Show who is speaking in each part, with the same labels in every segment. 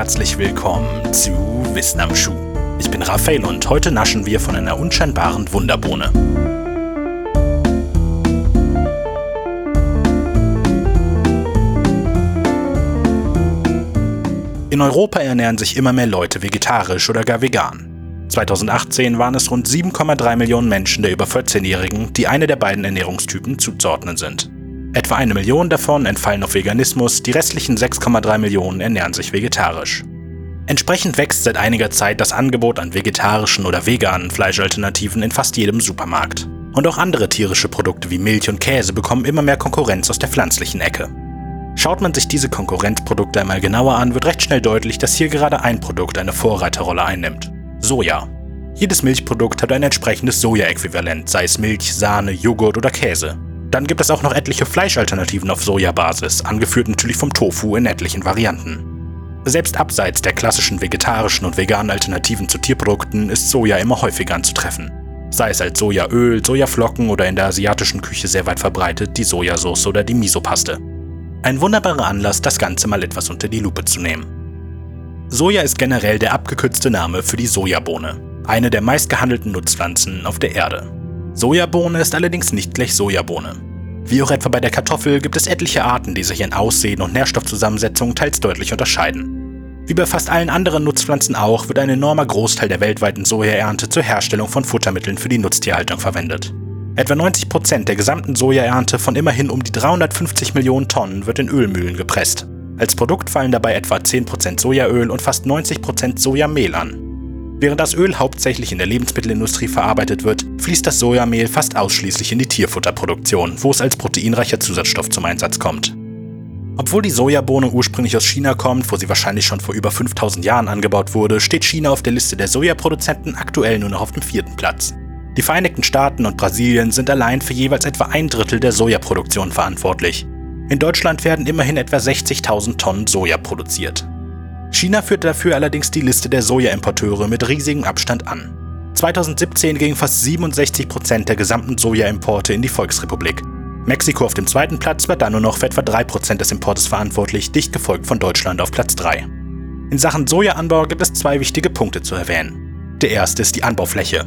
Speaker 1: herzlich willkommen zu Wissen am Schuh. Ich bin Raphael und heute naschen wir von einer unscheinbaren Wunderbohne. In Europa ernähren sich immer mehr Leute vegetarisch oder gar vegan. 2018 waren es rund 7,3 Millionen Menschen der über 14-Jährigen, die eine der beiden Ernährungstypen zuzuordnen sind. Etwa eine Million davon entfallen auf Veganismus, die restlichen 6,3 Millionen ernähren sich vegetarisch. Entsprechend wächst seit einiger Zeit das Angebot an vegetarischen oder veganen Fleischalternativen in fast jedem Supermarkt. Und auch andere tierische Produkte wie Milch und Käse bekommen immer mehr Konkurrenz aus der pflanzlichen Ecke. Schaut man sich diese Konkurrenzprodukte einmal genauer an, wird recht schnell deutlich, dass hier gerade ein Produkt eine Vorreiterrolle einnimmt. Soja. Jedes Milchprodukt hat ein entsprechendes Soja-Äquivalent, sei es Milch, Sahne, Joghurt oder Käse. Dann gibt es auch noch etliche Fleischalternativen auf Sojabasis, angeführt natürlich vom Tofu in etlichen Varianten. Selbst abseits der klassischen vegetarischen und veganen Alternativen zu Tierprodukten ist Soja immer häufiger anzutreffen. Sei es als Sojaöl, Sojaflocken oder in der asiatischen Küche sehr weit verbreitet die Sojasauce oder die Misopaste. Ein wunderbarer Anlass, das Ganze mal etwas unter die Lupe zu nehmen. Soja ist generell der abgekürzte Name für die Sojabohne, eine der meistgehandelten Nutzpflanzen auf der Erde. Sojabohne ist allerdings nicht gleich Sojabohne. Wie auch etwa bei der Kartoffel gibt es etliche Arten, die sich in Aussehen und Nährstoffzusammensetzung teils deutlich unterscheiden. Wie bei fast allen anderen Nutzpflanzen auch, wird ein enormer Großteil der weltweiten Sojaernte zur Herstellung von Futtermitteln für die Nutztierhaltung verwendet. Etwa 90% der gesamten Sojaernte von immerhin um die 350 Millionen Tonnen wird in Ölmühlen gepresst. Als Produkt fallen dabei etwa 10% Sojaöl und fast 90% Sojamehl an. Während das Öl hauptsächlich in der Lebensmittelindustrie verarbeitet wird, fließt das Sojamehl fast ausschließlich in die Tierfutterproduktion, wo es als proteinreicher Zusatzstoff zum Einsatz kommt. Obwohl die Sojabohne ursprünglich aus China kommt, wo sie wahrscheinlich schon vor über 5000 Jahren angebaut wurde, steht China auf der Liste der Sojaproduzenten aktuell nur noch auf dem vierten Platz. Die Vereinigten Staaten und Brasilien sind allein für jeweils etwa ein Drittel der Sojaproduktion verantwortlich. In Deutschland werden immerhin etwa 60.000 Tonnen Soja produziert. China führt dafür allerdings die Liste der Sojaimporteure mit riesigem Abstand an. 2017 gingen fast 67 Prozent der gesamten Sojaimporte in die Volksrepublik. Mexiko auf dem zweiten Platz war dann nur noch für etwa 3% des Importes verantwortlich, dicht gefolgt von Deutschland auf Platz 3. In Sachen Sojaanbau gibt es zwei wichtige Punkte zu erwähnen. Der erste ist die Anbaufläche.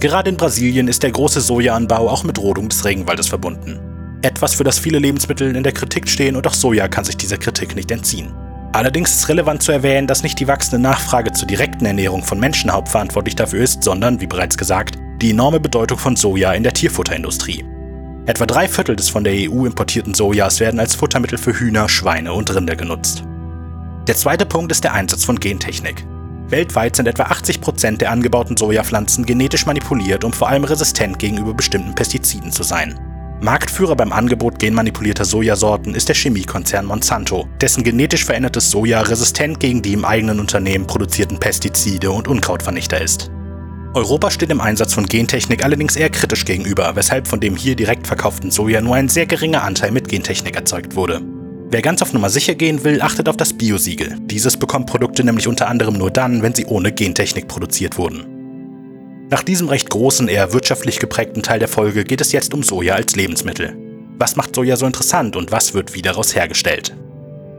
Speaker 1: Gerade in Brasilien ist der große Sojaanbau auch mit Rodung des Regenwaldes verbunden. Etwas, für das viele Lebensmittel in der Kritik stehen und auch Soja kann sich dieser Kritik nicht entziehen. Allerdings ist relevant zu erwähnen, dass nicht die wachsende Nachfrage zur direkten Ernährung von Menschen hauptverantwortlich dafür ist, sondern, wie bereits gesagt, die enorme Bedeutung von Soja in der Tierfutterindustrie. Etwa drei Viertel des von der EU importierten Sojas werden als Futtermittel für Hühner, Schweine und Rinder genutzt. Der zweite Punkt ist der Einsatz von Gentechnik. Weltweit sind etwa 80 Prozent der angebauten Sojapflanzen genetisch manipuliert, um vor allem resistent gegenüber bestimmten Pestiziden zu sein. Marktführer beim Angebot genmanipulierter Sojasorten ist der Chemiekonzern Monsanto, dessen genetisch verändertes Soja resistent gegen die im eigenen Unternehmen produzierten Pestizide und Unkrautvernichter ist. Europa steht im Einsatz von Gentechnik allerdings eher kritisch gegenüber, weshalb von dem hier direkt verkauften Soja nur ein sehr geringer Anteil mit Gentechnik erzeugt wurde. Wer ganz auf Nummer sicher gehen will, achtet auf das Biosiegel. Dieses bekommt Produkte nämlich unter anderem nur dann, wenn sie ohne Gentechnik produziert wurden. Nach diesem recht großen, eher wirtschaftlich geprägten Teil der Folge geht es jetzt um Soja als Lebensmittel. Was macht Soja so interessant und was wird wie daraus hergestellt?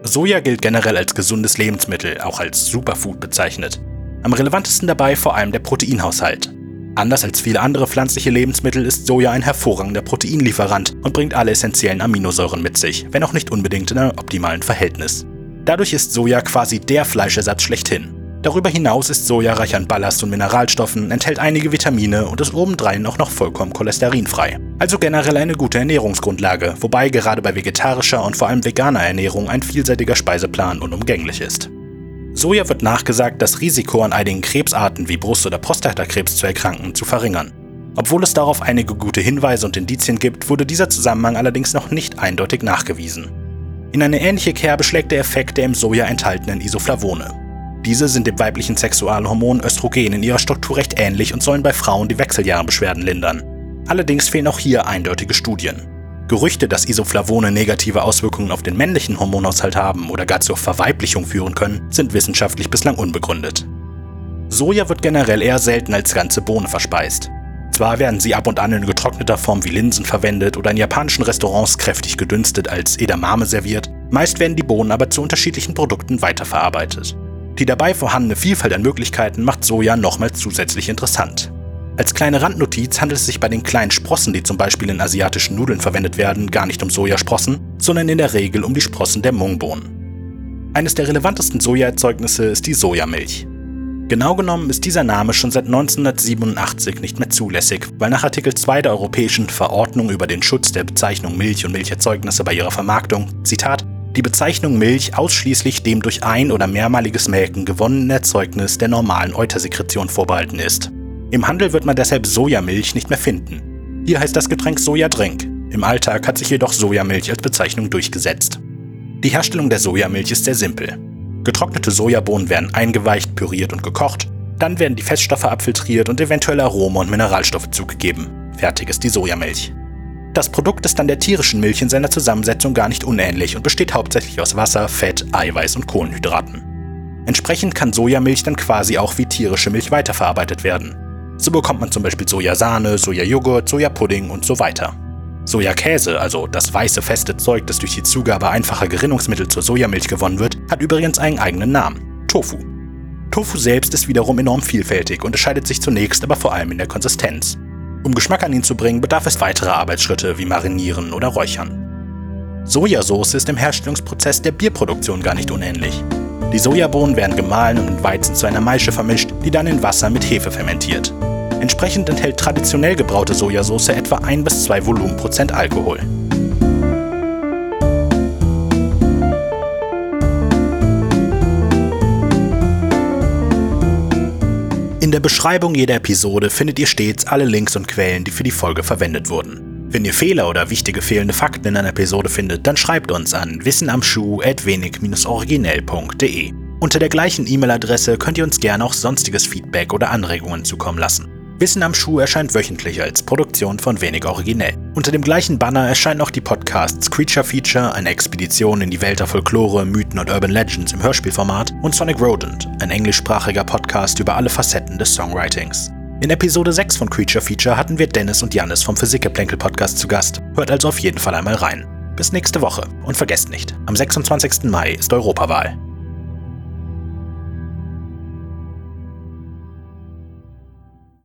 Speaker 1: Soja gilt generell als gesundes Lebensmittel, auch als Superfood bezeichnet. Am relevantesten dabei vor allem der Proteinhaushalt. Anders als viele andere pflanzliche Lebensmittel ist Soja ein hervorragender Proteinlieferant und bringt alle essentiellen Aminosäuren mit sich, wenn auch nicht unbedingt in einem optimalen Verhältnis. Dadurch ist Soja quasi der Fleischersatz schlechthin. Darüber hinaus ist Soja reich an Ballast und Mineralstoffen, enthält einige Vitamine und ist obendrein auch noch vollkommen cholesterinfrei. Also generell eine gute Ernährungsgrundlage, wobei gerade bei vegetarischer und vor allem veganer Ernährung ein vielseitiger Speiseplan unumgänglich ist. Soja wird nachgesagt, das Risiko an einigen Krebsarten wie Brust- oder Prostatakrebs zu erkranken zu verringern. Obwohl es darauf einige gute Hinweise und Indizien gibt, wurde dieser Zusammenhang allerdings noch nicht eindeutig nachgewiesen. In eine ähnliche Kerbe schlägt der Effekt der im Soja enthaltenen Isoflavone. Diese sind dem weiblichen Sexualhormon Östrogen in ihrer Struktur recht ähnlich und sollen bei Frauen die Wechseljahrenbeschwerden lindern. Allerdings fehlen auch hier eindeutige Studien. Gerüchte, dass Isoflavone negative Auswirkungen auf den männlichen Hormonhaushalt haben oder gar zur Verweiblichung führen können, sind wissenschaftlich bislang unbegründet. Soja wird generell eher selten als ganze Bohne verspeist. Zwar werden sie ab und an in getrockneter Form wie Linsen verwendet oder in japanischen Restaurants kräftig gedünstet als Edamame serviert, meist werden die Bohnen aber zu unterschiedlichen Produkten weiterverarbeitet. Die dabei vorhandene Vielfalt an Möglichkeiten macht Soja nochmal zusätzlich interessant. Als kleine Randnotiz handelt es sich bei den kleinen Sprossen, die zum Beispiel in asiatischen Nudeln verwendet werden, gar nicht um Sojasprossen, sondern in der Regel um die Sprossen der Mungbohnen. Eines der relevantesten Sojaerzeugnisse ist die Sojamilch. Genau genommen ist dieser Name schon seit 1987 nicht mehr zulässig, weil nach Artikel 2 der Europäischen Verordnung über den Schutz der Bezeichnung Milch und Milcherzeugnisse bei ihrer Vermarktung, Zitat, die Bezeichnung Milch ausschließlich dem durch ein- oder mehrmaliges Melken gewonnenen Erzeugnis der normalen Eutersekretion vorbehalten ist. Im Handel wird man deshalb Sojamilch nicht mehr finden. Hier heißt das Getränk Sojadrink. Im Alltag hat sich jedoch Sojamilch als Bezeichnung durchgesetzt. Die Herstellung der Sojamilch ist sehr simpel. Getrocknete Sojabohnen werden eingeweicht, püriert und gekocht. Dann werden die Feststoffe abfiltriert und eventuell Aroma und Mineralstoffe zugegeben. Fertig ist die Sojamilch. Das Produkt ist dann der tierischen Milch in seiner Zusammensetzung gar nicht unähnlich und besteht hauptsächlich aus Wasser, Fett, Eiweiß und Kohlenhydraten. Entsprechend kann Sojamilch dann quasi auch wie tierische Milch weiterverarbeitet werden. So bekommt man zum Beispiel Sojasahne, Sojajoghurt, Sojapudding und so weiter. Sojakäse, also das weiße feste Zeug, das durch die Zugabe einfacher Gerinnungsmittel zur Sojamilch gewonnen wird, hat übrigens einen eigenen Namen: Tofu. Tofu selbst ist wiederum enorm vielfältig, und unterscheidet sich zunächst aber vor allem in der Konsistenz. Um Geschmack an ihn zu bringen, bedarf es weiterer Arbeitsschritte wie Marinieren oder Räuchern. Sojasauce ist im Herstellungsprozess der Bierproduktion gar nicht unähnlich. Die Sojabohnen werden gemahlen und mit Weizen zu einer Maische vermischt, die dann in Wasser mit Hefe fermentiert. Entsprechend enthält traditionell gebraute Sojasauce etwa 1 bis 2 Volumenprozent Alkohol. Der Beschreibung jeder Episode findet ihr stets alle Links und Quellen, die für die Folge verwendet wurden. Wenn ihr Fehler oder wichtige fehlende Fakten in einer Episode findet, dann schreibt uns an wissenamschuh.wenig-originell.de. Unter der gleichen E-Mail-Adresse könnt ihr uns gerne auch sonstiges Feedback oder Anregungen zukommen lassen. Wissen am Schuh erscheint wöchentlich als Produktion von Wenig Originell. Unter dem gleichen Banner erscheinen auch die Podcasts Creature Feature, eine Expedition in die Welt der Folklore, Mythen und Urban Legends im Hörspielformat und Sonic Rodent, ein englischsprachiger Podcast über alle Facetten des Songwritings. In Episode 6 von Creature Feature hatten wir Dennis und Janis vom Physikgeplänkel Podcast zu Gast. Hört also auf jeden Fall einmal rein. Bis nächste Woche und vergesst nicht, am 26. Mai ist Europawahl.